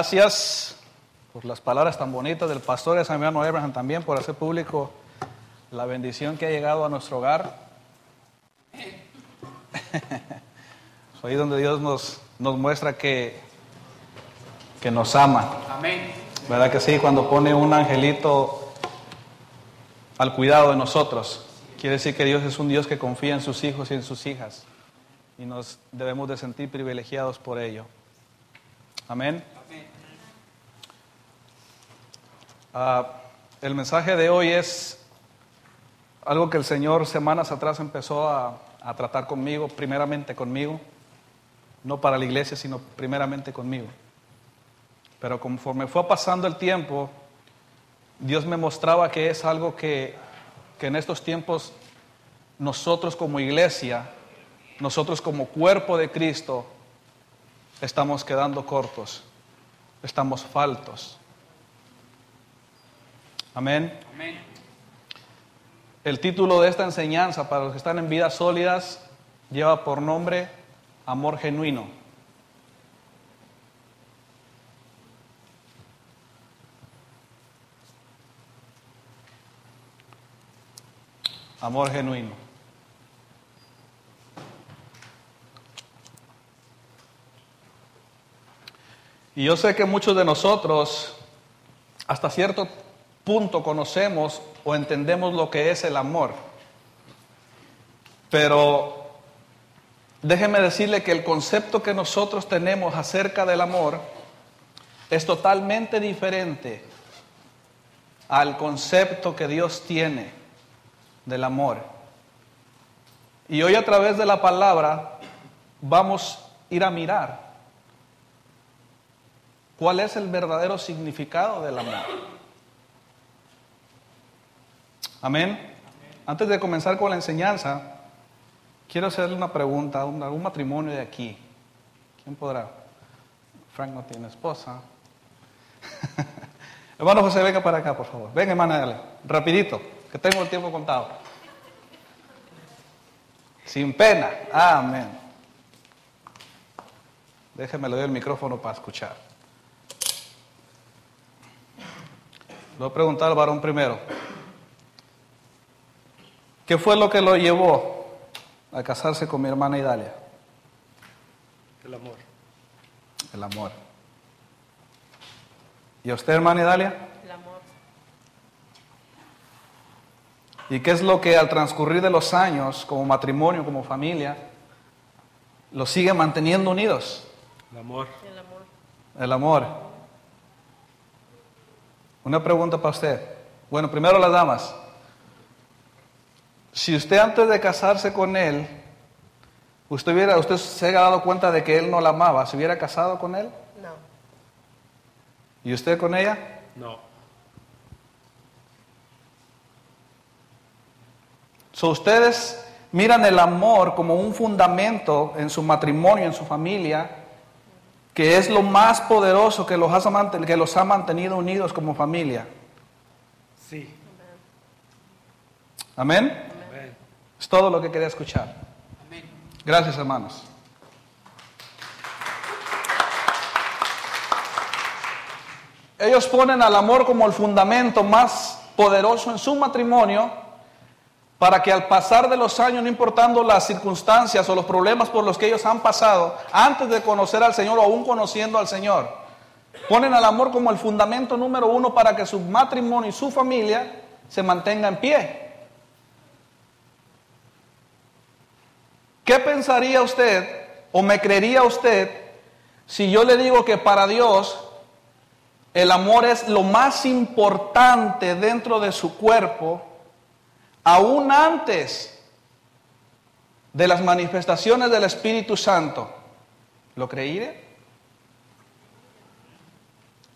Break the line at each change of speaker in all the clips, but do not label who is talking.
Gracias por las palabras tan bonitas del pastor de San Emiliano Abraham también por hacer público la bendición que ha llegado a nuestro hogar. Ahí donde Dios nos, nos muestra que, que nos ama.
Amén.
¿Verdad que sí? Cuando pone un angelito al cuidado de nosotros, quiere decir que Dios es un Dios que confía en sus hijos y en sus hijas. Y nos debemos de sentir privilegiados por ello. Amén. Ah, el mensaje de hoy es algo que el Señor semanas atrás empezó a, tratar conmigo, primeramente conmigo, no para la iglesia, sino primeramente conmigo. Pero conforme fue pasando el tiempo, Dios me mostraba que es algo que, que en estos tiempos nosotros como iglesia, nosotros como cuerpo de Cristo, estamos quedando cortos, estamos faltos. Amén.
Amén.
El título de esta enseñanza para los que están en vidas sólidas lleva por nombre Amor genuino. Amor genuino. Y yo sé que muchos de nosotros hasta cierto punto conocemos o entendemos lo que es el amor. Pero déjeme decirle que el concepto que nosotros tenemos acerca del amor es totalmente diferente al concepto que Dios tiene del amor. Y hoy a través de la palabra vamos a ir a mirar cuál es el verdadero significado del amor. Amén. Antes de comenzar con la enseñanza, quiero hacerle una pregunta a un, algún matrimonio de aquí. ¿Quién podrá? Frank no tiene esposa. Hermano José, venga para acá, por favor. Venga, hermana, dale. rapidito, que tengo el tiempo contado. Sin pena. Amén. Déjeme le el micrófono para escuchar. Le voy a preguntar al varón primero. ¿Qué fue lo que lo llevó a casarse con mi hermana Idalia?
El amor.
El amor. ¿Y a usted, hermana Idalia?
El amor.
¿Y qué es lo que al transcurrir de los años, como matrimonio, como familia, los sigue manteniendo unidos?
El amor.
El amor.
El amor. Una pregunta para usted. Bueno, primero las damas. Si usted antes de casarse con él, usted, hubiera, usted se hubiera dado cuenta de que él no la amaba, ¿se hubiera casado con él?
No.
¿Y usted con ella?
No.
So, ustedes miran el amor como un fundamento en su matrimonio, en su familia, que es lo más poderoso que los, ha que los ha mantenido unidos como familia.
Sí.
Amén. Es todo lo que quería escuchar. Gracias, hermanos. Ellos ponen al amor como el fundamento más poderoso en su matrimonio para que al pasar de los años, no importando las circunstancias o los problemas por los que ellos han pasado, antes de conocer al Señor o aún conociendo al Señor, ponen al amor como el fundamento número uno para que su matrimonio y su familia se mantenga en pie. ¿Qué pensaría usted o me creería usted si yo le digo que para Dios el amor es lo más importante dentro de su cuerpo, aún antes de las manifestaciones del Espíritu Santo? ¿Lo creería?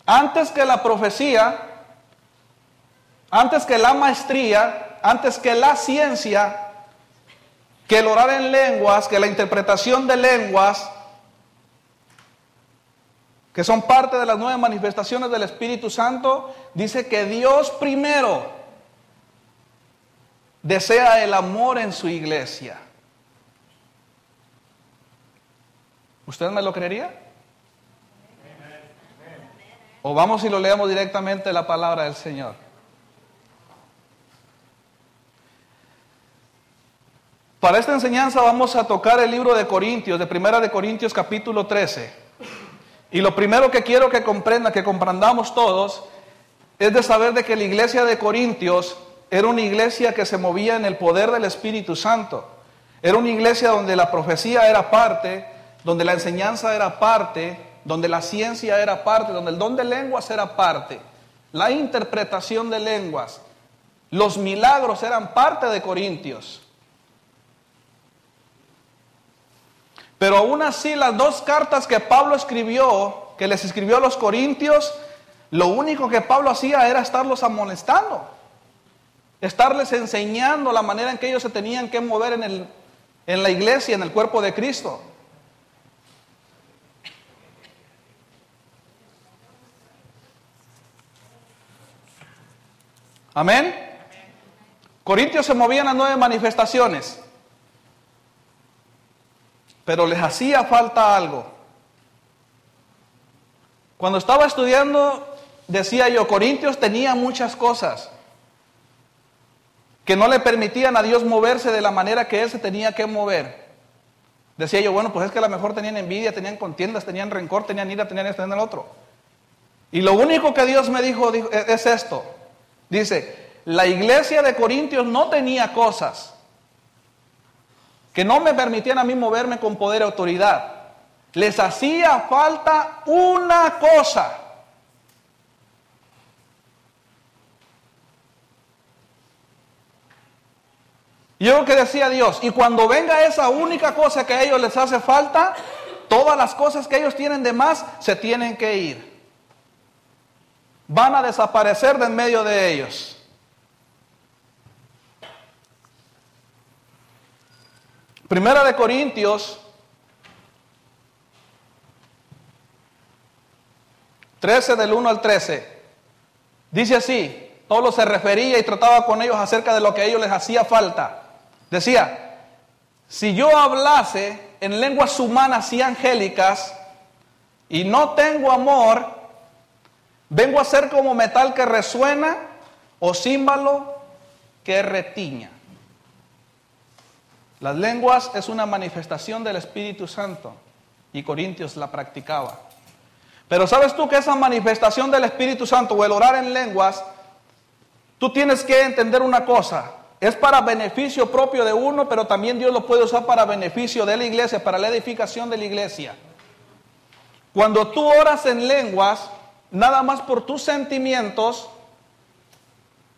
Antes que la profecía, antes que la maestría, antes que la ciencia, que el orar en lenguas, que la interpretación de lenguas, que son parte de las nueve manifestaciones del Espíritu Santo, dice que Dios primero desea el amor en su iglesia. ¿Usted me lo creería? ¿O vamos y lo leemos directamente la palabra del Señor? Para esta enseñanza vamos a tocar el libro de Corintios, de Primera de Corintios capítulo 13. Y lo primero que quiero que comprenda, que comprendamos todos, es de saber de que la iglesia de Corintios era una iglesia que se movía en el poder del Espíritu Santo. Era una iglesia donde la profecía era parte, donde la enseñanza era parte, donde la ciencia era parte, donde el don de lenguas era parte, la interpretación de lenguas, los milagros eran parte de Corintios. Pero aún así las dos cartas que Pablo escribió, que les escribió a los Corintios, lo único que Pablo hacía era estarlos amonestando, estarles enseñando la manera en que ellos se tenían que mover en, el, en la iglesia, en el cuerpo de Cristo. Amén. Corintios se movían a nueve manifestaciones, pero les hacía falta algo. Cuando estaba estudiando, decía yo, Corintios tenía muchas cosas que no le permitían a Dios moverse de la manera que Él se tenía que mover. Decía yo, bueno, pues es que a lo mejor tenían envidia, tenían contiendas, tenían rencor, tenían ira, tenían esto, tenían el otro. Y lo único que Dios me dijo, es esto. Dice, la iglesia de Corintios no tenía cosas que no me permitían a mí moverme con poder y autoridad. Les hacía falta una cosa. Yo lo que decía Dios, y cuando venga esa única cosa que a ellos les hace falta, todas las cosas que ellos tienen de más se tienen que ir. Van a desaparecer de en medio de ellos. Primera de Corintios 13 del 1 al 13. Dice así, Pablo se refería y trataba con ellos acerca de lo que a ellos les hacía falta. Decía, si yo hablase en lenguas humanas y angélicas y no tengo amor, vengo a ser como metal que resuena o címbalo que retiña. Las lenguas es una manifestación del Espíritu Santo y Corintios la practicaba. Pero sabes tú que esa manifestación del Espíritu Santo o el orar en lenguas, tú tienes que entender una cosa, es para beneficio propio de uno, pero también Dios lo puede usar para beneficio de la iglesia, para la edificación de la iglesia. Cuando tú oras en lenguas, nada más por tus sentimientos,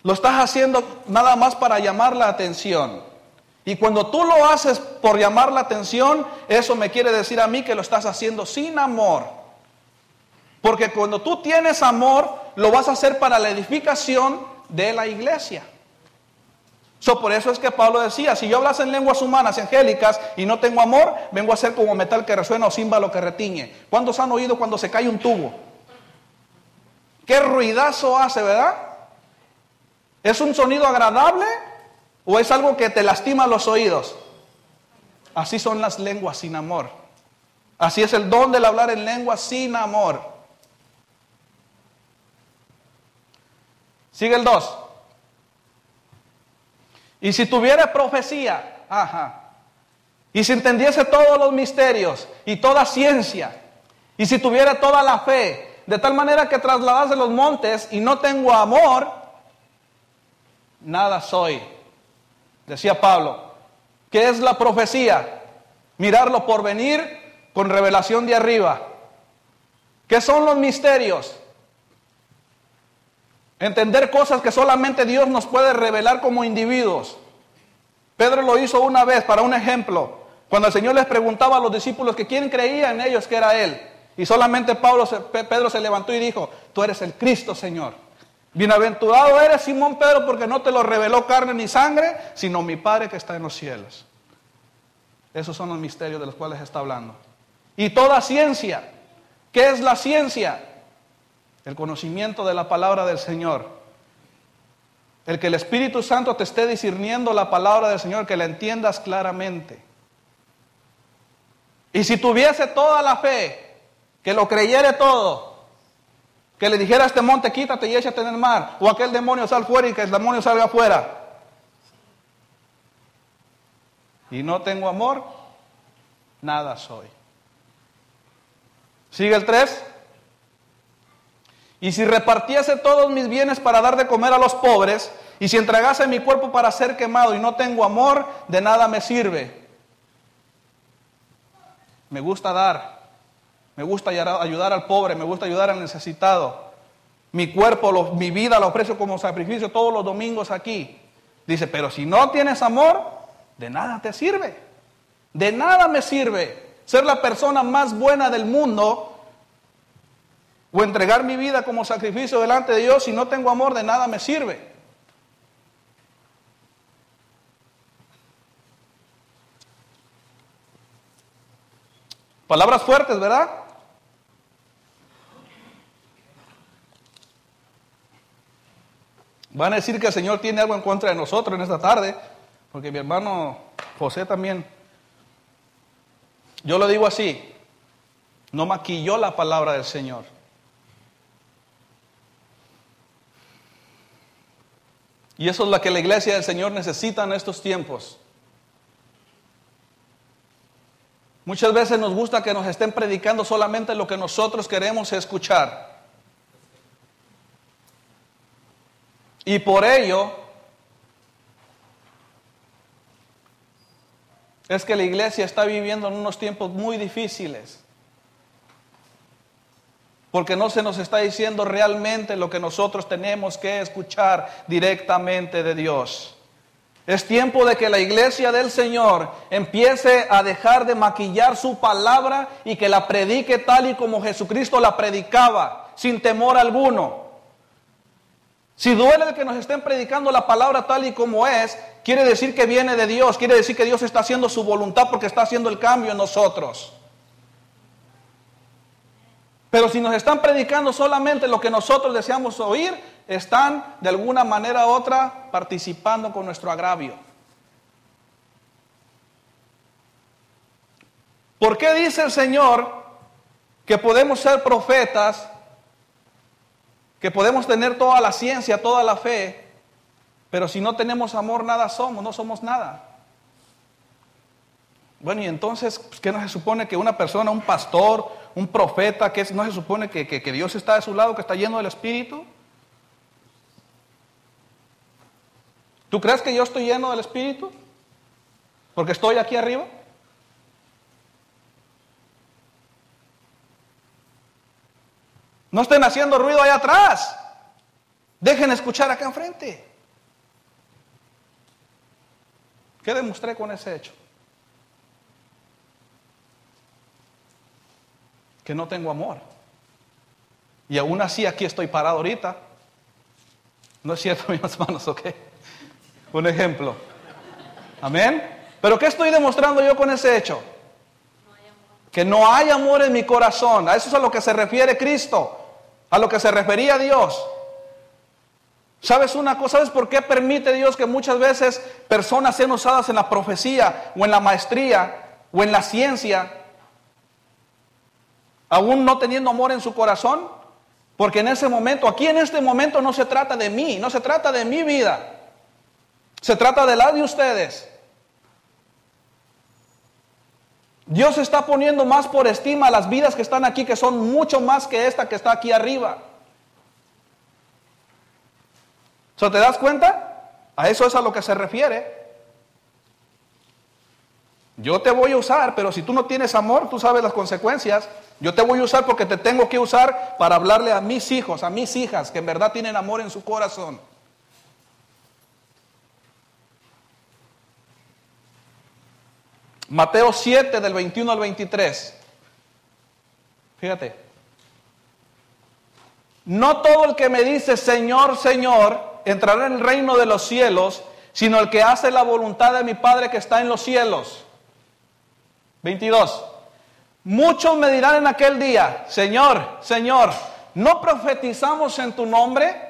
lo estás haciendo nada más para llamar la atención. Y cuando tú lo haces por llamar la atención, eso me quiere decir a mí que lo estás haciendo sin amor. Porque cuando tú tienes amor, lo vas a hacer para la edificación de la iglesia. So, por eso es que Pablo decía, si yo hablas en lenguas humanas, angélicas, y no tengo amor, vengo a ser como metal que resuena o címbalo que retiñe. ¿Cuántos han oído cuando se cae un tubo? ¿Qué ruidazo hace, verdad? ¿Es un sonido agradable? ¿O es algo que te lastima los oídos? Así son las lenguas sin amor. Así es el don del hablar en lenguas sin amor. Sigue el 2. Y si tuviera profecía, ajá, y si entendiese todos los misterios y toda ciencia, y si tuviera toda la fe, de tal manera que trasladase los montes y no tengo amor, nada soy decía Pablo. ¿Qué es la profecía? Mirarlo por venir con revelación de arriba. ¿Qué son los misterios? Entender cosas que solamente Dios nos puede revelar como individuos. Pedro lo hizo una vez para un ejemplo, cuando el Señor les preguntaba a los discípulos que quién creía en ellos que era Él. Y solamente Pablo, Pedro se levantó y dijo, tú eres el Cristo, Señor. Bienaventurado eres Simón Pedro porque no te lo reveló carne ni sangre, sino mi Padre que está en los cielos. Esos son los misterios de los cuales está hablando. Y toda ciencia. ¿Qué es la ciencia? El conocimiento de la palabra del Señor. El que el Espíritu Santo te esté discerniendo la palabra del Señor, que la entiendas claramente. Y si tuviese toda la fe, que lo creyere todo, Que le dijera a este monte, quítate y échate en el mar. O aquel demonio sal fuera y que el demonio salga afuera. Y no tengo amor, nada soy. Sigue el 3. Y si repartiese todos mis bienes para dar de comer a los pobres, y si entregase mi cuerpo para ser quemado y no tengo amor, de nada me sirve. Me gusta dar, me gusta ayudar al pobre, me gusta ayudar al necesitado. Mi cuerpo, mi vida lo ofrezco como sacrificio todos los domingos aquí. Dice, pero si no tienes amor, de nada te sirve. De nada me sirve ser la persona más buena del mundo o entregar mi vida como sacrificio delante de Dios si no tengo amor, de nada me sirve. Palabras fuertes, ¿verdad? Van a decir que el Señor tiene algo en contra de nosotros en esta tarde, porque mi hermano José también, yo lo digo así, no maquilló la palabra del Señor. Y eso es lo que la iglesia del Señor necesita en estos tiempos. Muchas veces nos gusta que nos estén predicando solamente lo que nosotros queremos escuchar. Y por ello es que la iglesia está viviendo en unos tiempos muy difíciles. Porque no se nos está diciendo realmente lo que nosotros tenemos que escuchar directamente de Dios. Es tiempo de que la iglesia del Señor empiece a dejar de maquillar su palabra y que la predique tal y como Jesucristo la predicaba, sin temor alguno. Si duele de que nos estén predicando la palabra tal y como es, quiere decir que viene de Dios, quiere decir que Dios está haciendo su voluntad porque está haciendo el cambio en nosotros. Pero si nos están predicando solamente lo que nosotros deseamos oír, están de alguna manera u otra participando con nuestro agravio. ¿Por qué dice el Señor que podemos ser profetas, que podemos tener toda la ciencia, toda la fe, pero si no tenemos amor nada somos, no somos nada? Bueno, y entonces, pues, ¿qué no se supone que una persona, un pastor, un profeta, que no se supone que, que Dios está de su lado, que está lleno del Espíritu? ¿Tú crees que yo estoy lleno del Espíritu? Porque estoy aquí arriba. No estén haciendo ruido allá atrás. Dejen escuchar acá enfrente. ¿Qué demostré con ese hecho? Que no tengo amor. Y aún así aquí estoy parado ahorita. ¿No es cierto, mis hermanos? ¿Ok? Un ejemplo. Amén. Pero ¿qué estoy demostrando yo con ese hecho? Que no hay amor en mi corazón. A eso es a lo que se refiere Cristo. A lo que se refería Dios. ¿Sabes una cosa? ¿Sabes por qué permite Dios que muchas veces personas sean usadas en la profecía o en la maestría o en la ciencia, aún no teniendo amor en su corazón? Porque en ese momento, aquí en este momento no se trata de mí, no se trata de mi vida. Se trata de la de ustedes. Dios está poniendo más por estima las vidas que están aquí, que son mucho más que esta que está aquí arriba. ¿So ¿Te das cuenta? A eso es a lo que se refiere. Yo te voy a usar, pero si tú no tienes amor, tú sabes las consecuencias. Yo te voy a usar porque te tengo que usar para hablarle a mis hijos, a mis hijas, que en verdad tienen amor en su corazón. Mateo 7 del 21 al 23. Fíjate. No todo el que me dice Señor, Señor, entrará en el reino de los cielos, sino el que hace la voluntad de mi Padre que está en los cielos. 22. Muchos me dirán en aquel día, Señor, Señor, ¿no profetizamos en tu nombre?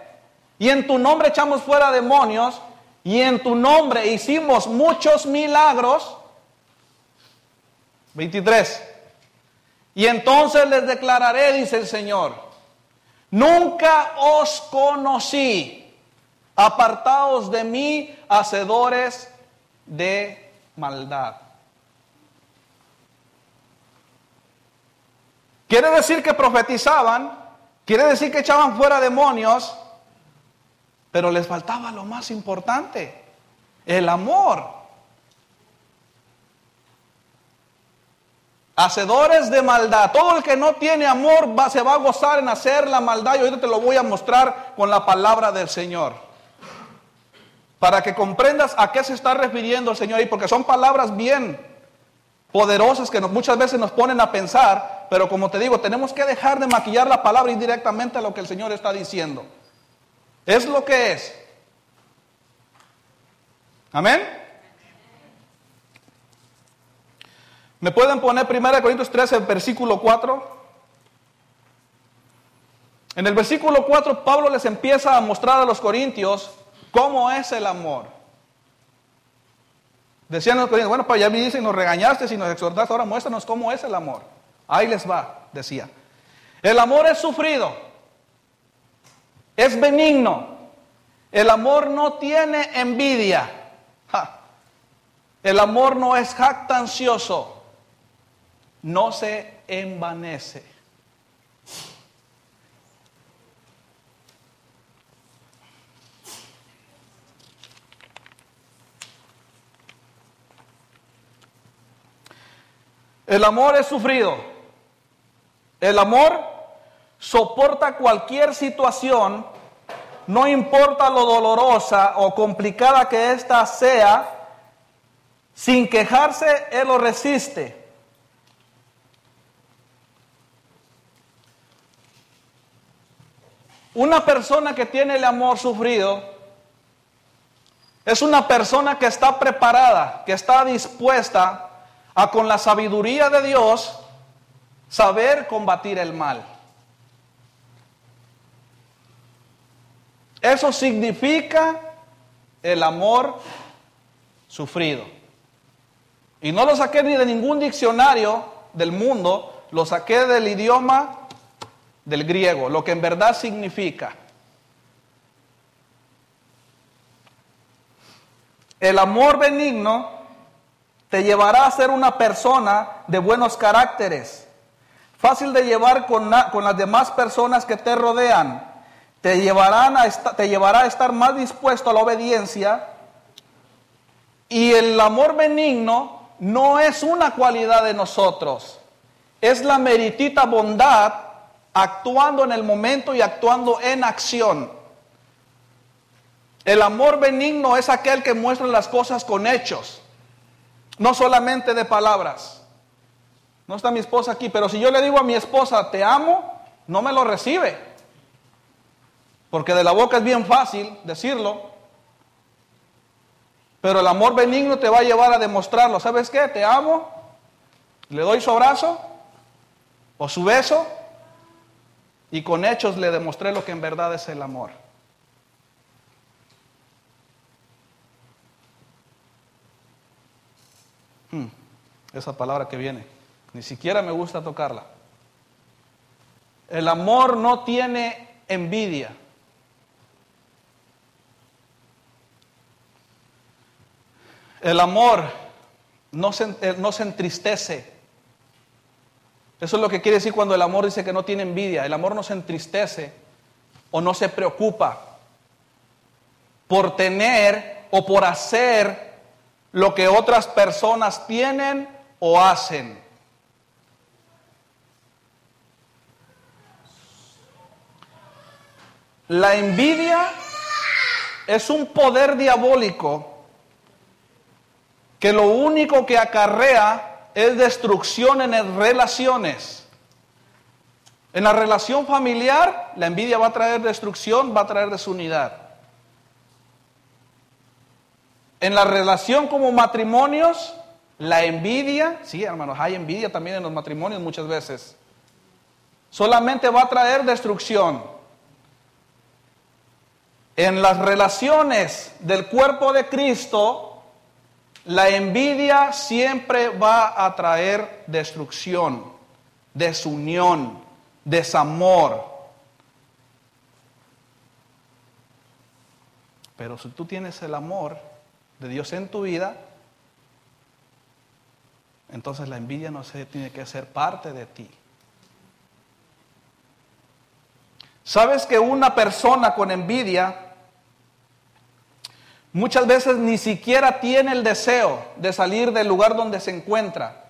Y en tu nombre echamos fuera demonios, y en tu nombre hicimos muchos milagros. 23. Y entonces les declararé, dice el Señor, Nunca os conocí. Apartaos de mí, hacedores de maldad. Quiere decir que profetizaban, quiere decir que echaban fuera demonios, pero les faltaba lo más importante, el amor. Hacedores de maldad. Todo el que no tiene amor se va a gozar en hacer la maldad. Y ahorita te lo voy a mostrar con la palabra del Señor. Para que comprendas a qué se está refiriendo el Señor ahí, porque son palabras bien poderosas que muchas veces nos ponen a pensar, pero como te digo, tenemos que dejar de maquillar la palabra y directamente a lo que el Señor está diciendo. Es lo que es. Amén. ¿Me pueden poner 1 Corintios 13, versículo 4? En el versículo 4 Pablo les empieza a mostrar a los corintios cómo es el amor. Decían los corintios, bueno, pues ya me dicen, nos regañaste y nos exhortaste, ahora muéstranos cómo es el amor. Ahí les va, decía. El amor es sufrido, es benigno. El amor no tiene envidia. El amor no es jactancioso no se envanece. El amor es sufrido. El amor soporta cualquier situación, no importa lo dolorosa o complicada que ésta sea, sin quejarse, Él lo resiste. Una persona que tiene el amor sufrido es una persona que está preparada, que está dispuesta a con la sabiduría de Dios saber combatir el mal. Eso significa el amor sufrido. Y no lo saqué ni de ningún diccionario del mundo, lo saqué del idioma del griego, lo que en verdad significa. El amor benigno te llevará a ser una persona de buenos caracteres, fácil de llevar con, con las demás personas que te rodean, te, llevarán a te llevará a estar más dispuesto a la obediencia. Y el amor benigno no es una cualidad de nosotros, es la meritita bondad actuando en el momento y actuando en acción. El amor benigno es aquel que muestra las cosas con hechos, no solamente de palabras. No está mi esposa aquí, pero si yo le digo a mi esposa, te amo, no me lo recibe. Porque de la boca es bien fácil decirlo. Pero el amor benigno te va a llevar a demostrarlo. ¿Sabes qué? Te amo. Le doy su abrazo o su beso y con hechos le demostré lo que en verdad es el amor. Hmm, esa palabra que viene, ni siquiera me gusta tocarla. El amor no tiene envidia. El amor no se, no se entristece eso es lo que quiere decir cuando el amor dice que no tiene envidia. El amor no se entristece o no se preocupa por tener o por hacer lo que otras personas tienen o hacen. La envidia es un poder diabólico que lo único que acarrea es destrucción en relaciones. En la relación familiar, la envidia va a traer destrucción, va a traer desunidad. En la relación como matrimonios, la envidia, sí hermanos, hay envidia también en los matrimonios muchas veces, solamente va a traer destrucción. En las relaciones del cuerpo de Cristo, la envidia siempre va a traer destrucción, desunión, desamor. Pero si tú tienes el amor de Dios en tu vida, entonces la envidia no se tiene que ser parte de ti. ¿Sabes que una persona con envidia muchas veces ni siquiera tiene el deseo de salir del lugar donde se encuentra?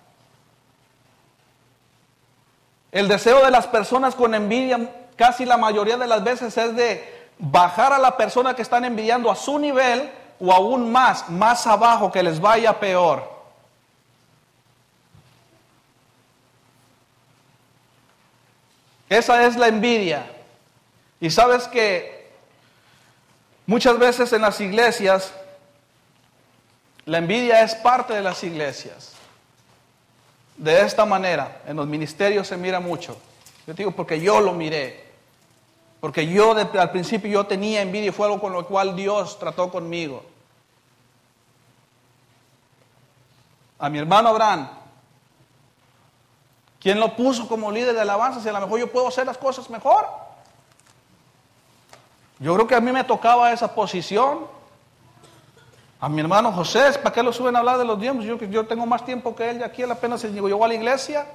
El deseo de las personas con envidia casi la mayoría de las veces es de bajar a la persona que están envidiando a su nivel o aún más, más abajo, que les vaya peor. Esa es la envidia. Y sabes que muchas veces en las iglesias, la envidia es parte de las iglesias. De esta manera, en los ministerios se mira mucho. Yo digo porque yo lo miré. Porque yo al principio yo tenía envidia y fue algo con lo cual Dios trató conmigo. A mi hermano Abraham, ¿quién lo puso como líder de alabanza? Si a lo mejor yo puedo hacer las cosas mejor. Yo creo que a mí me tocaba esa posición. A mi hermano José, ¿para qué lo suben a hablar de los diezmos? Yo, yo tengo más tiempo que él, y aquí él apenas llegó a la iglesia.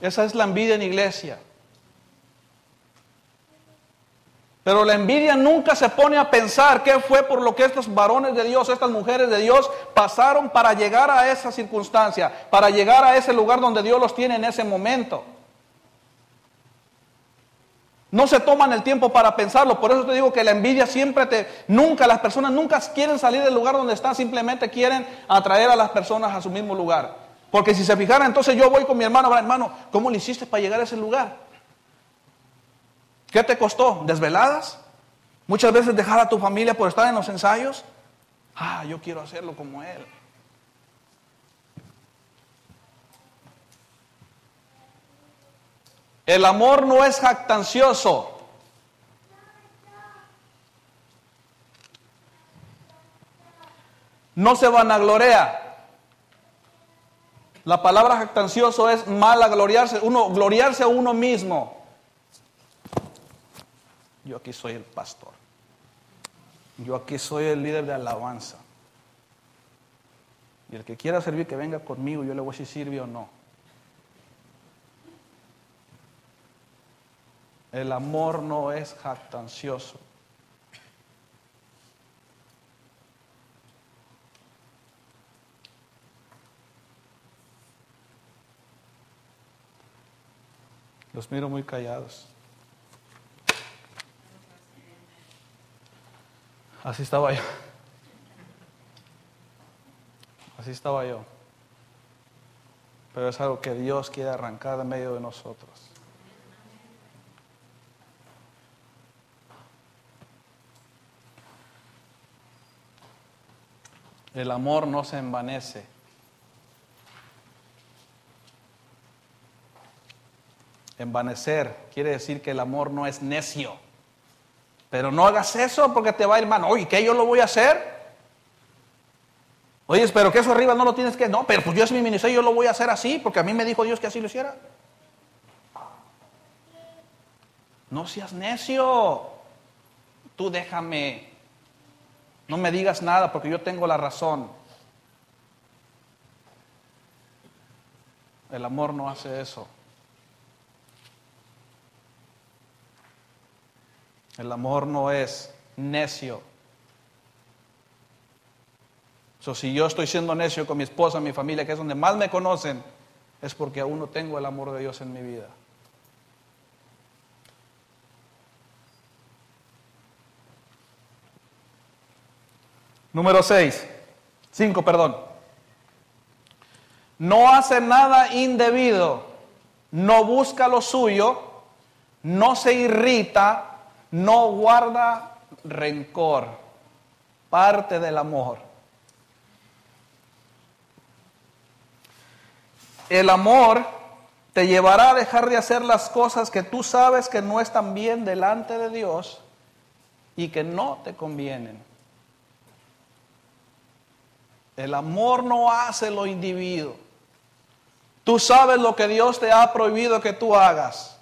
Esa es la envidia en iglesia. Pero la envidia nunca se pone a pensar qué fue por lo que estos varones de Dios, estas mujeres de Dios pasaron para llegar a esa circunstancia, para llegar a ese lugar donde Dios los tiene en ese momento. No se toman el tiempo para pensarlo. Por eso te digo que la envidia siempre te... Nunca, las personas nunca quieren salir del lugar donde están, simplemente quieren atraer a las personas a su mismo lugar. Porque si se fijaran, entonces yo voy con mi hermano, hermano, ¿cómo le hiciste para llegar a ese lugar? ¿Qué te costó? ¿Desveladas? Muchas veces dejar a tu familia por estar en los ensayos. Ah, yo quiero hacerlo como él. El amor no es jactancioso. No se vanaglorea. La palabra jactancioso es mala gloriarse, uno gloriarse a uno mismo. Yo aquí soy el pastor. Yo aquí soy el líder de alabanza. Y el que quiera servir que venga conmigo, yo le voy a decir sirve o no. El amor no es jactancioso. Los miro muy callados. Así estaba yo. Así estaba yo. Pero es algo que Dios quiere arrancar de medio de nosotros. El amor no se envanece. Envanecer quiere decir que el amor no es necio. Pero no hagas eso porque te va a ir mal. Oye, ¿qué yo lo voy a hacer? Oye, pero que eso arriba no lo tienes que. No, pero pues yo es mi ministerio, yo lo voy a hacer así porque a mí me dijo Dios que así lo hiciera. No seas necio. Tú déjame. No me digas nada porque yo tengo la razón. El amor no hace eso. El amor no es necio. So, si yo estoy siendo necio con mi esposa, mi familia, que es donde más me conocen, es porque aún no tengo el amor de Dios en mi vida. Número 6. 5, perdón. No hace nada indebido, no busca lo suyo, no se irrita, no guarda rencor. Parte del amor. El amor te llevará a dejar de hacer las cosas que tú sabes que no están bien delante de Dios y que no te convienen. El amor no hace lo individuo. Tú sabes lo que Dios te ha prohibido que tú hagas.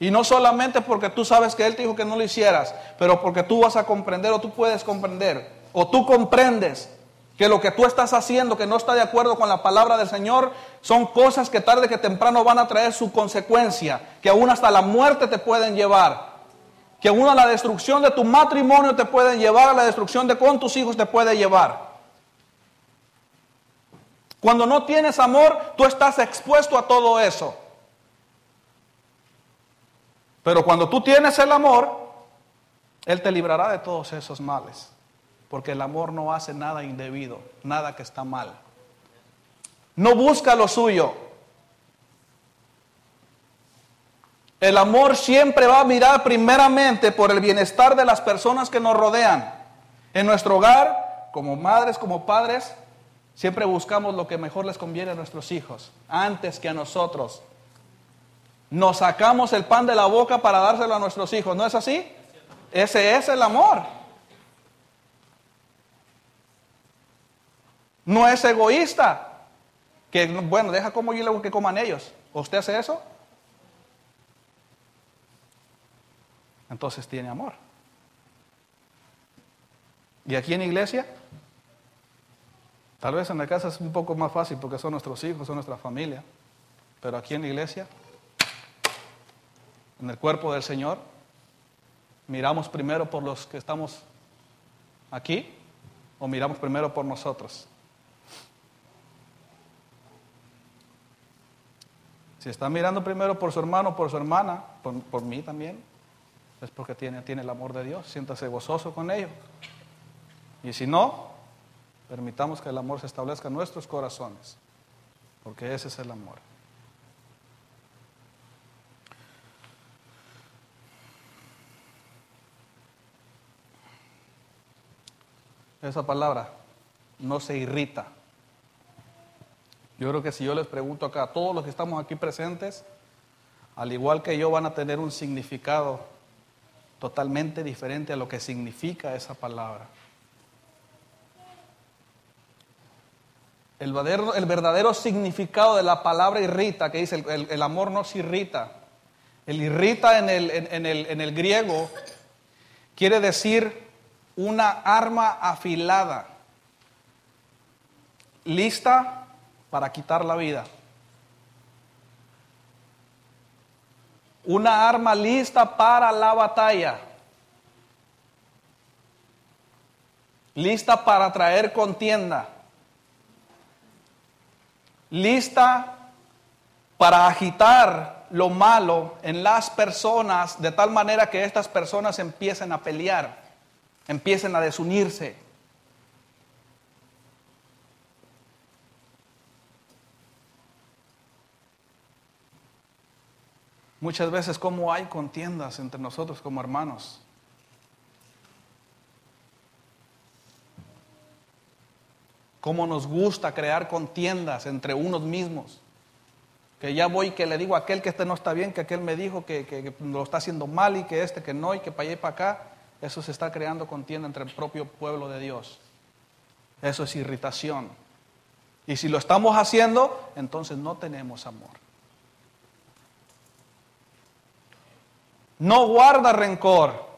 Y no solamente porque tú sabes que Él te dijo que no lo hicieras, pero porque tú vas a comprender o tú puedes comprender o tú comprendes que lo que tú estás haciendo, que no está de acuerdo con la palabra del Señor, son cosas que tarde que temprano van a traer su consecuencia, que aún hasta la muerte te pueden llevar, que aún a la destrucción de tu matrimonio te pueden llevar, a la destrucción de con tus hijos te puede llevar. Cuando no tienes amor, tú estás expuesto a todo eso. Pero cuando tú tienes el amor, Él te librará de todos esos males. Porque el amor no hace nada indebido, nada que está mal. No busca lo suyo. El amor siempre va a mirar primeramente por el bienestar de las personas que nos rodean. En nuestro hogar, como madres, como padres, siempre buscamos lo que mejor les conviene a nuestros hijos, antes que a nosotros. Nos sacamos el pan de la boca para dárselo a nuestros hijos, ¿no es así? Ese es el amor. No es egoísta. Que, bueno, deja como yo le que coman ellos. ¿Usted hace eso? Entonces tiene amor. ¿Y aquí en iglesia? Tal vez en la casa es un poco más fácil porque son nuestros hijos, son nuestra familia. Pero aquí en la iglesia, en el cuerpo del Señor, miramos primero por los que estamos aquí o miramos primero por nosotros. Si está mirando primero por su hermano, por su hermana, por, mí también, es porque tiene, tiene el amor de Dios. Siéntase gozoso con ello. Y si no, permitamos que el amor se establezca en nuestros corazones, porque ese es el amor. Esa palabra no se irrita. Yo creo que si yo les pregunto acá a todos los que estamos aquí presentes, al igual que yo, van a tener un significado totalmente diferente a lo que significa esa palabra. El verdadero, significado de la palabra irrita, que dice el, amor no se irrita. El irrita en el, en, el, en el griego quiere decir una arma afilada, lista para quitar la vida. Una arma lista para la batalla. Lista para traer contienda. Lista para agitar lo malo en las personas de tal manera que estas personas empiecen a pelear, empiecen a desunirse. Muchas veces como hay contiendas entre nosotros como hermanos. Cómo nos gusta crear contiendas entre unos mismos. Que ya voy que le digo a aquel que este no está bien, que aquel me dijo que, que, lo está haciendo mal y que este que no y que para allá y para acá. Eso se está creando contienda entre el propio pueblo de Dios. Eso es irritación. Y si lo estamos haciendo, entonces no tenemos amor. no guarda rencor.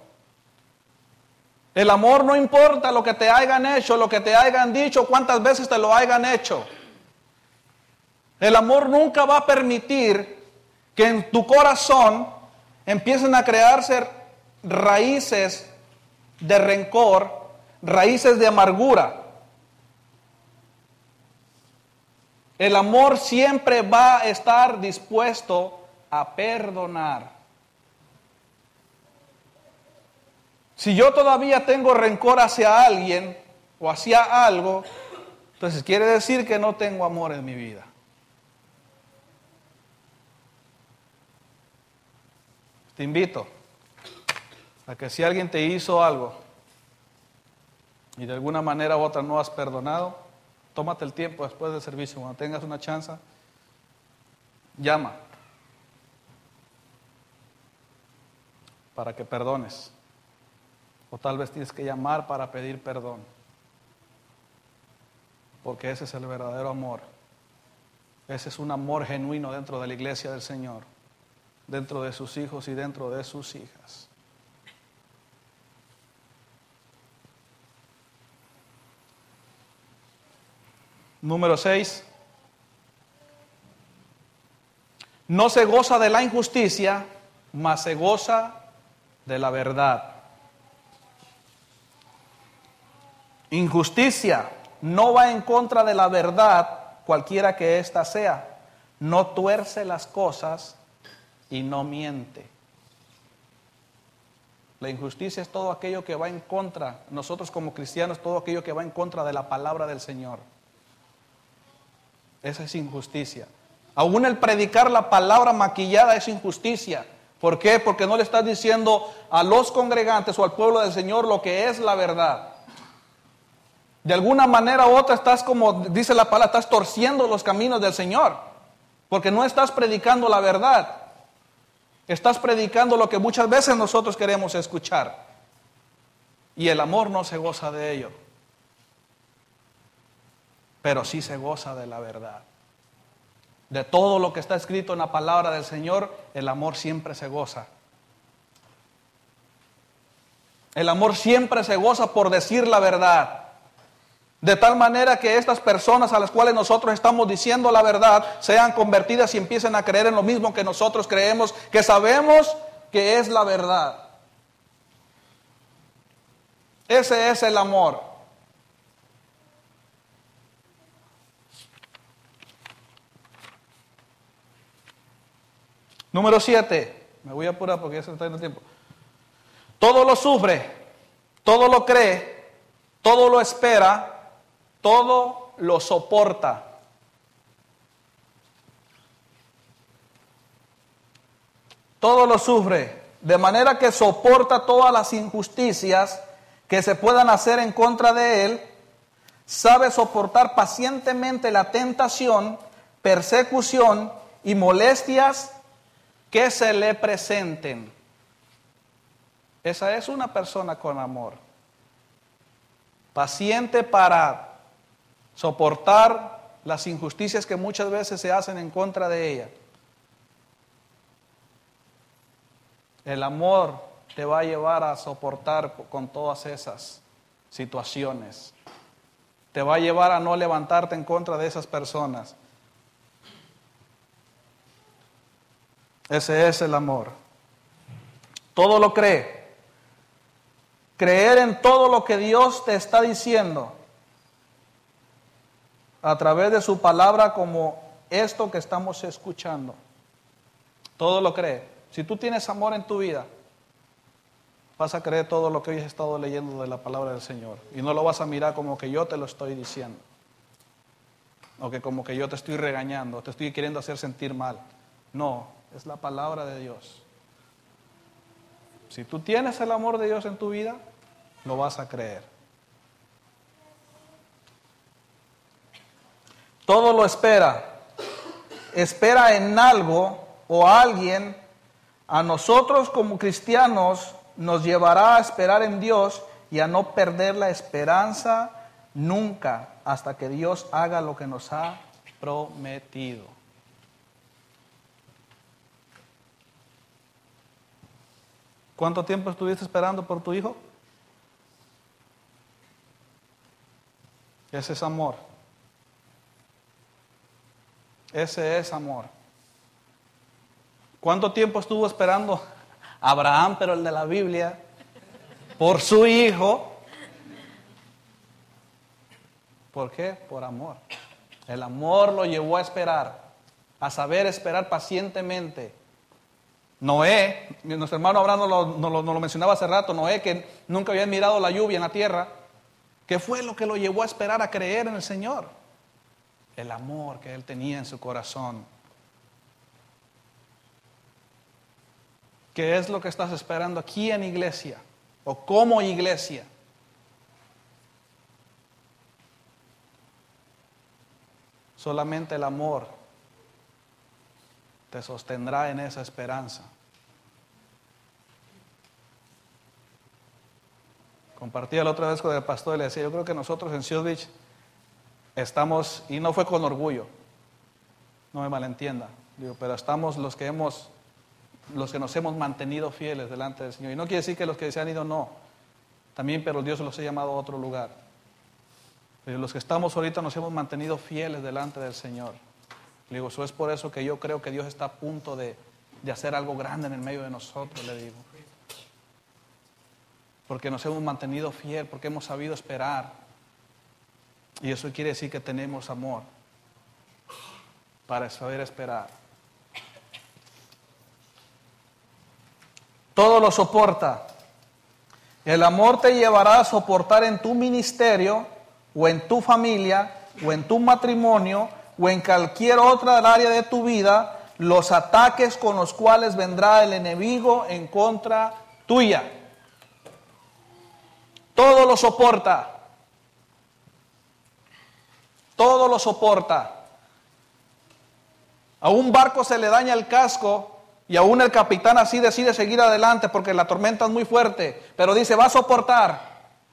El amor no importa lo que te hayan hecho, lo que te hayan dicho, cuántas veces te lo hayan hecho. El amor nunca va a permitir que en tu corazón empiecen a crearse raíces de rencor, raíces de amargura. El amor siempre va a estar dispuesto a perdonar. Si yo todavía tengo rencor hacia alguien o hacia algo, entonces quiere decir que no tengo amor en mi vida. Te invito a que si alguien te hizo algo y de alguna manera u otra no has perdonado, tómate el tiempo después del servicio, cuando tengas una chance, llama para que perdones. O tal vez tienes que llamar para pedir perdón. Porque ese es el verdadero amor. Ese es un amor genuino dentro de la iglesia del Señor. dentro de sus hijos y dentro de sus hijas. Número 6. No se goza de la injusticia, mas se goza de la verdad. Injusticia no va en contra de la verdad, cualquiera que ésta sea. No tuerce las cosas y no miente. La injusticia es todo aquello que va en contra, nosotros como cristianos, todo aquello que va en contra de la palabra del Señor. Esa es injusticia. Aún el predicar la palabra maquillada es injusticia. ¿Por qué? Porque no le estás diciendo a los congregantes o al pueblo del Señor lo que es la verdad. De alguna manera u otra estás como dice la palabra, estás torciendo los caminos del Señor. Porque no estás predicando la verdad. Estás predicando lo que muchas veces nosotros queremos escuchar. Y el amor no se goza de ello. Pero sí se goza de la verdad. De todo lo que está escrito en la palabra del Señor, el amor siempre se goza. El amor siempre se goza por decir la verdad. De tal manera que estas personas a las cuales nosotros estamos diciendo la verdad sean convertidas y empiecen a creer en lo mismo que nosotros creemos, que sabemos que es la verdad. Ese es el amor. Número siete. Me voy a apurar porque ya se está yendo el tiempo. Todo lo sufre, todo lo cree, todo lo espera todo lo soporta. Todo lo sufre, de manera que soporta todas las injusticias que se puedan hacer en contra de él, sabe soportar pacientemente la tentación, persecución y molestias que se le presenten. Esa es una persona con amor. Paciente para soportar las injusticias que muchas veces se hacen en contra de ella. El amor te va a llevar a soportar con todas esas situaciones. Te va a llevar a no levantarte en contra de esas personas. Ese es el amor. Todo lo cree. Creer en todo lo que Dios te está diciendo a través de su palabra como esto que estamos escuchando. Todo lo cree. Si tú tienes amor en tu vida, vas a creer todo lo que hoy has estado leyendo de la palabra del Señor. Y no lo vas a mirar como que yo te lo estoy diciendo. O que como que yo te estoy regañando, te estoy queriendo hacer sentir mal. No, es la palabra de Dios. Si tú tienes el amor de Dios en tu vida, lo vas a creer. Todo lo espera. Espera en algo o alguien. A nosotros como cristianos nos llevará a esperar en Dios y a no perder la esperanza nunca hasta que Dios haga lo que nos ha prometido. ¿Cuánto tiempo estuviste esperando por tu hijo? Ese es amor. Ese es amor. ¿Cuánto tiempo estuvo esperando Abraham, pero el de la Biblia, por su hijo? ¿Por qué? Por amor. El amor lo llevó a esperar, a saber esperar pacientemente. Noé, nuestro hermano Abraham nos lo, lo, mencionaba hace rato, Noé que nunca había mirado la lluvia en la tierra, ¿qué fue lo que lo llevó a esperar a creer en el Señor? El amor que él tenía en su corazón. ¿Qué es lo que estás esperando aquí en iglesia o como iglesia? Solamente el amor te sostendrá en esa esperanza. Compartía la otra vez con el pastor y le decía, yo creo que nosotros en Ciudad estamos, y no fue con orgullo, no me malentienda, digo, pero estamos los que hemos los que nos hemos mantenido fieles delante del Señor. Y no quiere decir que los que se han ido no. También, pero Dios los ha llamado a otro lugar. Pero los que estamos ahorita nos hemos mantenido fieles delante del Señor. Le digo, eso es por eso que yo creo que Dios está a punto de, de hacer algo grande en el medio de nosotros, le digo. Porque nos hemos mantenido fiel, porque hemos sabido esperar. Y eso quiere decir que tenemos amor para saber esperar. Todo lo soporta. El amor te llevará a soportar en tu ministerio o en tu familia o en tu matrimonio o en cualquier otra área de tu vida los ataques con los cuales vendrá el enemigo en contra tuya. Todo lo soporta. Todo lo soporta. A un barco se le daña el casco y aún el capitán así decide seguir adelante porque la tormenta es muy fuerte, pero dice, va a soportar,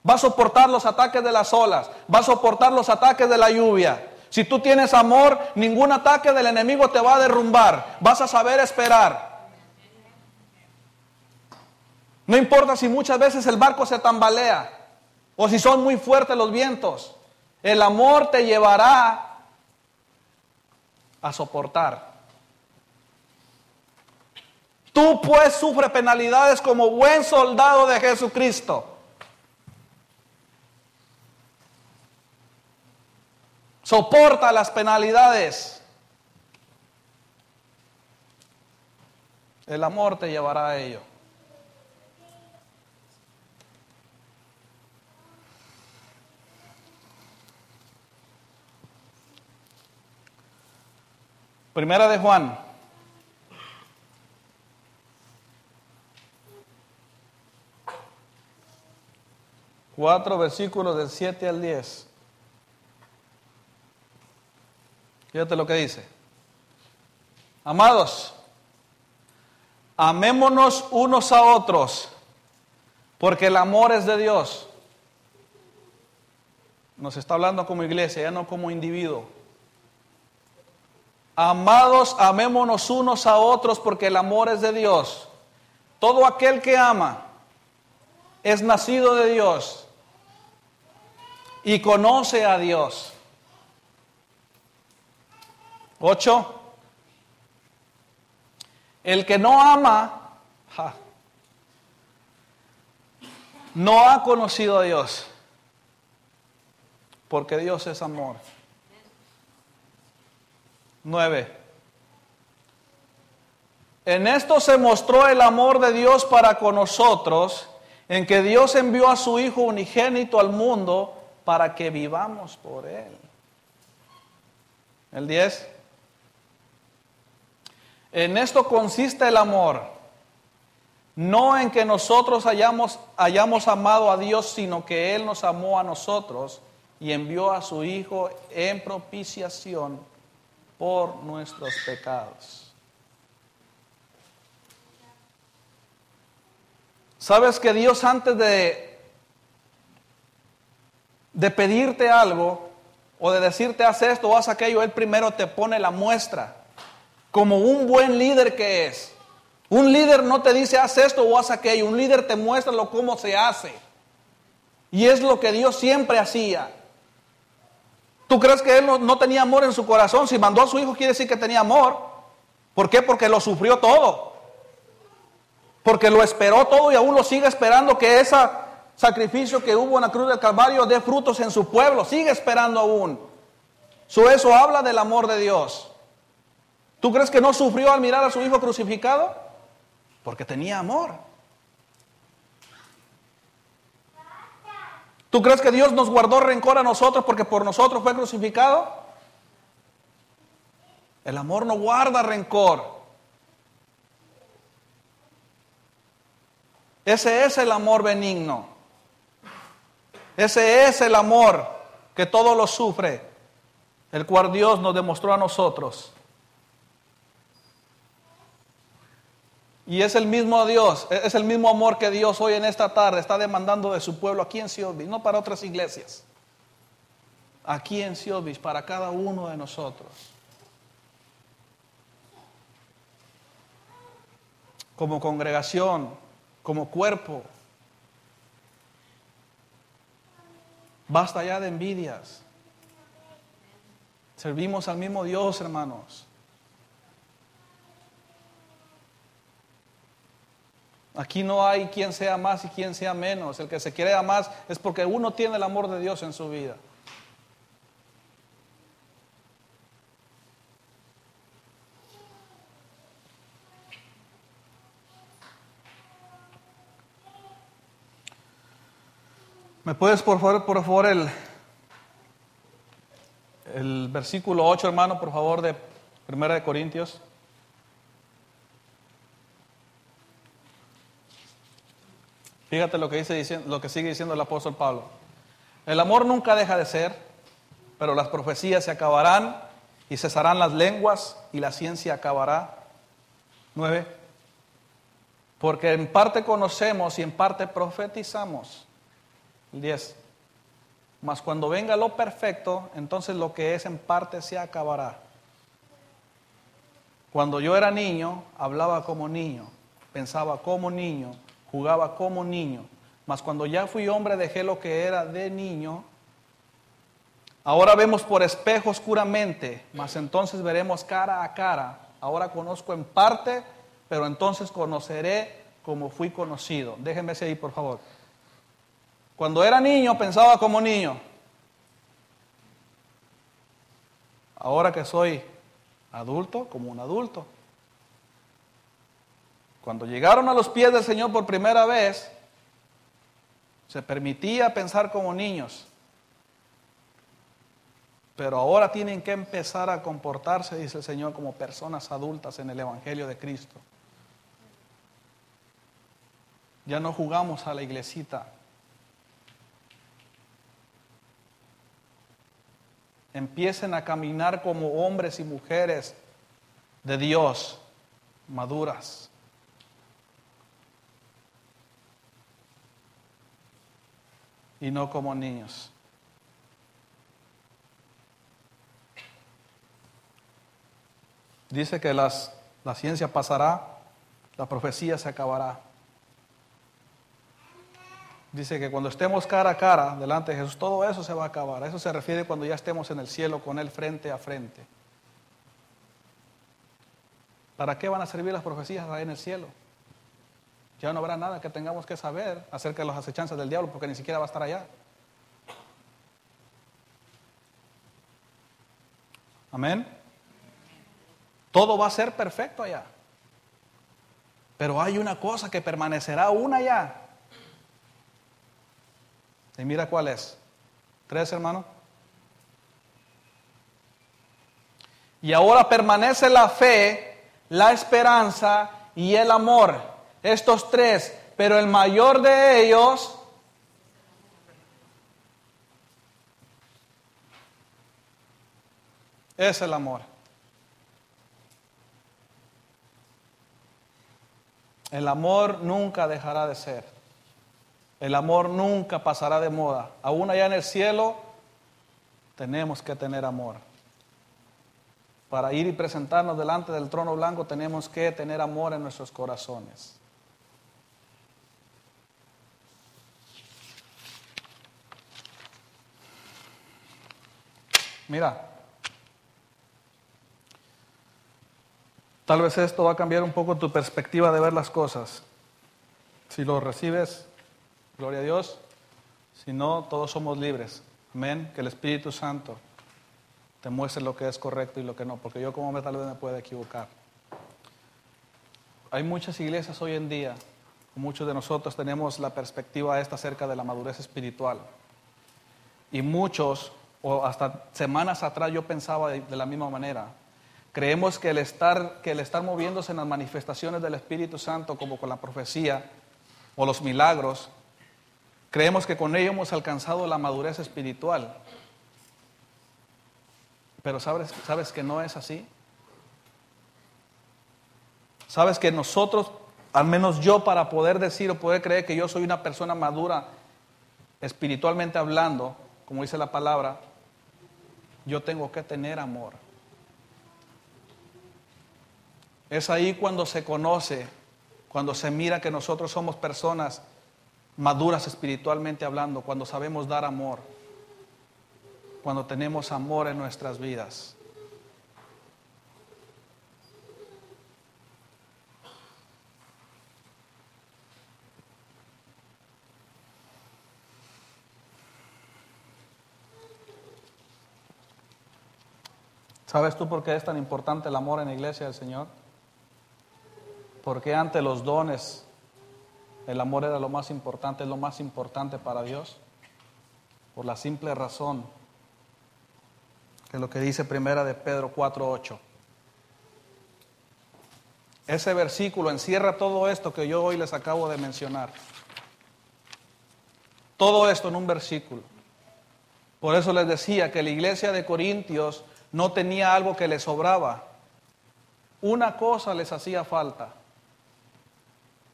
va a soportar los ataques de las olas, va a soportar los ataques de la lluvia. Si tú tienes amor, ningún ataque del enemigo te va a derrumbar, vas a saber esperar. No importa si muchas veces el barco se tambalea o si son muy fuertes los vientos, el amor te llevará a soportar. Tú pues sufre penalidades como buen soldado de Jesucristo. Soporta las penalidades. El amor te llevará a ello. Primera de Juan Cuatro versículos del 7 al 10. Fíjate lo que dice. Amados, amémonos unos a otros, porque el amor es de Dios. Nos está hablando como iglesia, ya no como individuo. Amados, amémonos unos a otros, porque el amor es de Dios. Todo aquel que ama es nacido de Dios y conoce a Dios. Ocho. El que no ama, no ha conocido a Dios, porque Dios es amor. Nueve. En esto se mostró el amor de Dios para con nosotros en que Dios envió a su Hijo unigénito al mundo para que vivamos por Él. El 10. En esto consiste el amor, no en que nosotros hayamos, hayamos amado a Dios, sino que Él nos amó a nosotros y envió a su Hijo en propiciación por nuestros pecados. ¿Sabes que Dios antes de, de pedirte algo o de decirte haz esto o haz aquello, Él primero te pone la muestra como un buen líder que es? Un líder no te dice haz esto o haz aquello, un líder te muestra lo cómo se hace. Y es lo que Dios siempre hacía. ¿Tú crees que Él no, tenía amor en su corazón? Si mandó a su hijo quiere decir que tenía amor. ¿Por qué? Porque lo sufrió todo. Porque lo esperó todo y aún lo sigue esperando que ese sacrificio que hubo en la cruz del Calvario dé frutos en su pueblo. Sigue esperando aún. eso habla del amor de Dios. ¿Tú crees que no sufrió al mirar a su hijo crucificado? Porque tenía amor. ¿Tú crees que Dios nos guardó rencor a nosotros porque por nosotros fue crucificado? El amor no guarda rencor. Ese es el amor benigno. Ese es el amor que todo lo sufre, el cual Dios nos demostró a nosotros. Y es el mismo Dios, es el mismo amor que Dios hoy en esta tarde está demandando de su pueblo aquí en Siovis, no para otras iglesias. Aquí en Siovis, para cada uno de nosotros. como congregación, como cuerpo. Basta ya de envidias. Servimos al mismo Dios, hermanos. Aquí no hay quien sea más y quien sea menos. El que se quiere más es porque uno tiene el amor de Dios en su vida. ¿Me puedes por favor, por favor, el, el versículo 8, hermano, por favor, de Primera de Corintios? Fíjate lo que, dice, lo que sigue diciendo el apóstol Pablo. El amor nunca deja de ser, pero las profecías se acabarán y cesarán las lenguas y la ciencia acabará. 9. Porque en parte conocemos y en parte profetizamos. 10. Mas cuando venga lo perfecto, entonces lo que es en parte se acabará. Cuando yo era niño, hablaba como niño, pensaba como niño, jugaba como niño. Mas cuando ya fui hombre, dejé lo que era de niño. Ahora vemos por espejo oscuramente, mas entonces veremos cara a cara. Ahora conozco en parte, pero entonces conoceré como fui conocido. Déjenme seguir, por favor. Cuando era niño pensaba como niño. Ahora que soy adulto, como un adulto. Cuando llegaron a los pies del Señor por primera vez, se permitía pensar como niños. Pero ahora tienen que empezar a comportarse, dice el Señor, como personas adultas en el Evangelio de Cristo. Ya no jugamos a la iglesita, empiecen a caminar como hombres y mujeres de Dios, maduras. Y no como niños. Dice que las, la ciencia pasará, la profecía se acabará. Dice que cuando estemos cara a cara delante de Jesús, todo eso se va a acabar. eso se refiere cuando ya estemos en el cielo con Él frente a frente. ¿Para qué van a servir las profecías ahí en el cielo? Ya no habrá nada que tengamos que saber acerca de las acechanzas del diablo, porque ni siquiera va a estar allá. Amén. Todo va a ser perfecto allá. Pero hay una cosa que permanecerá una allá y mira cuál es. Tres, hermano. Y ahora permanece la fe, la esperanza y el amor. Estos tres, pero el mayor de ellos es el amor. El amor nunca dejará de ser. El amor nunca pasará de moda. Aún allá en el cielo tenemos que tener amor. Para ir y presentarnos delante del trono blanco tenemos que tener amor en nuestros corazones. Mira, tal vez esto va a cambiar un poco tu perspectiva de ver las cosas. Si lo recibes Gloria a Dios. Si no, todos somos libres. Amén. Que el Espíritu Santo te muestre lo que es correcto y lo que no, porque yo como me tal vez me puedo equivocar. Hay muchas iglesias hoy en día, muchos de nosotros tenemos la perspectiva esta acerca de la madurez espiritual. Y muchos, o hasta semanas atrás yo pensaba de, la misma manera. Creemos que el, estar, que el estar moviéndose en las manifestaciones del Espíritu Santo, como con la profecía o los milagros, Creemos que con ello hemos alcanzado la madurez espiritual. Pero ¿sabes, ¿sabes que no es así? ¿Sabes que nosotros, al menos yo, para poder decir o poder creer que yo soy una persona madura, espiritualmente hablando, como dice la palabra, yo tengo que tener amor. Es ahí cuando se conoce cuando se mira que nosotros somos personas maduras espiritualmente hablando, cuando sabemos dar amor, cuando tenemos amor en nuestras vidas. ¿Sabes tú por qué es tan importante el amor en la iglesia del Señor? Porque ante los dones el amor era lo más importante, es lo más importante para Dios. Por la simple razón que lo que dice primera de Pedro 4:8. Ese versículo encierra todo esto que yo hoy les acabo de mencionar. Todo esto en un versículo. Por eso les decía que la iglesia de Corintios no tenía algo que les sobraba. Una cosa les hacía falta.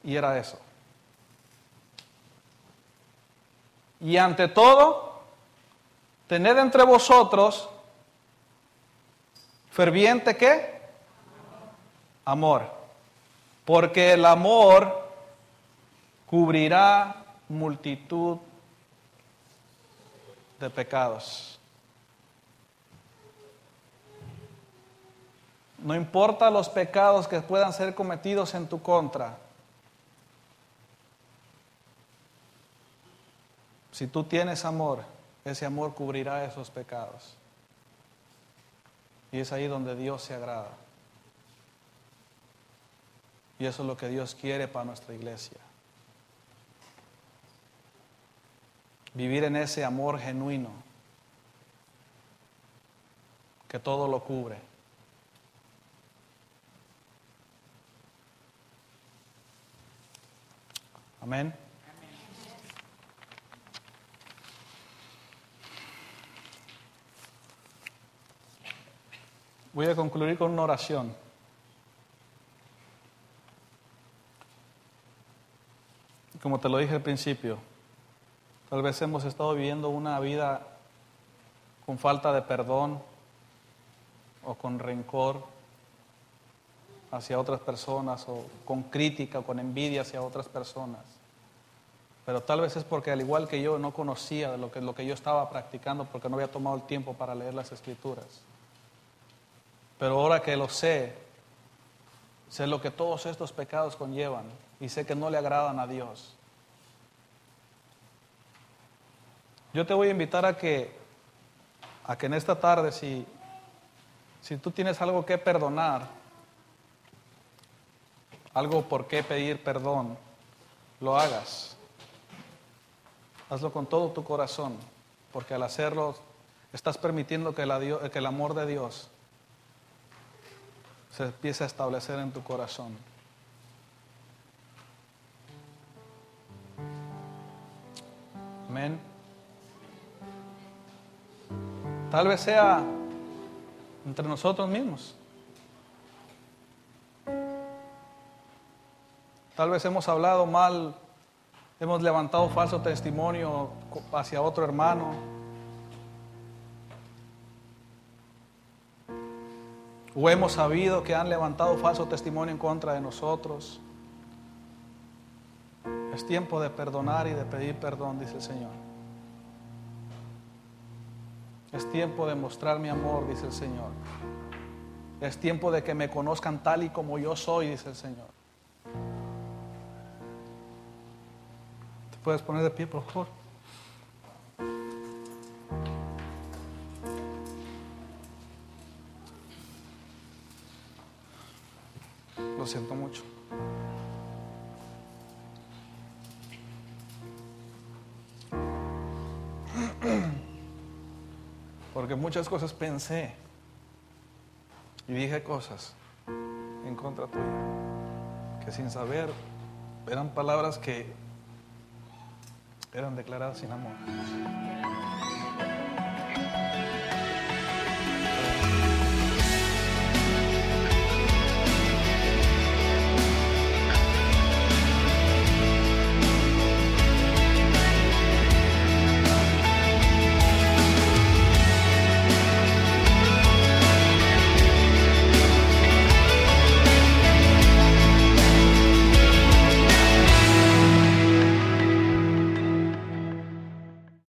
Y era eso. Y ante todo, tened entre vosotros ferviente qué? Amor. Porque el amor cubrirá multitud de pecados. No importa los pecados que puedan ser cometidos en tu contra. Si tú tienes amor, ese amor cubrirá esos pecados. Y es ahí donde Dios se agrada. Y eso es lo que Dios quiere para nuestra iglesia. Vivir en ese amor genuino que todo lo cubre. Amén. Voy a concluir con una oración. Como te lo dije al principio, tal vez hemos estado viviendo una vida con falta de perdón o con rencor hacia otras personas o con crítica o con envidia hacia otras personas. Pero tal vez es porque al igual que yo no conocía lo que, lo que yo estaba practicando porque no había tomado el tiempo para leer las escrituras. Pero ahora que lo sé, sé lo que todos estos pecados conllevan y sé que no le agradan a Dios. Yo te voy a invitar a que, a que en esta tarde, si, si tú tienes algo que perdonar, algo por qué pedir perdón, lo hagas. Hazlo con todo tu corazón, porque al hacerlo estás permitiendo que, que el amor de Dios se empiece a establecer en tu corazón. Amén. Tal vez sea entre nosotros mismos. Tal vez hemos hablado mal, hemos levantado falso testimonio hacia otro hermano. O hemos sabido que han levantado falso testimonio en contra de nosotros. Es tiempo de perdonar y de pedir perdón, dice el Señor. Es tiempo de mostrar mi amor, dice el Señor. Es tiempo de que me conozcan tal y como yo soy, dice el Señor. Puedes poner de pie, por favor? Lo siento mucho. Porque muchas cosas pensé y dije cosas en contra tuya que sin saber eran palabras que eran declaradas sin amor.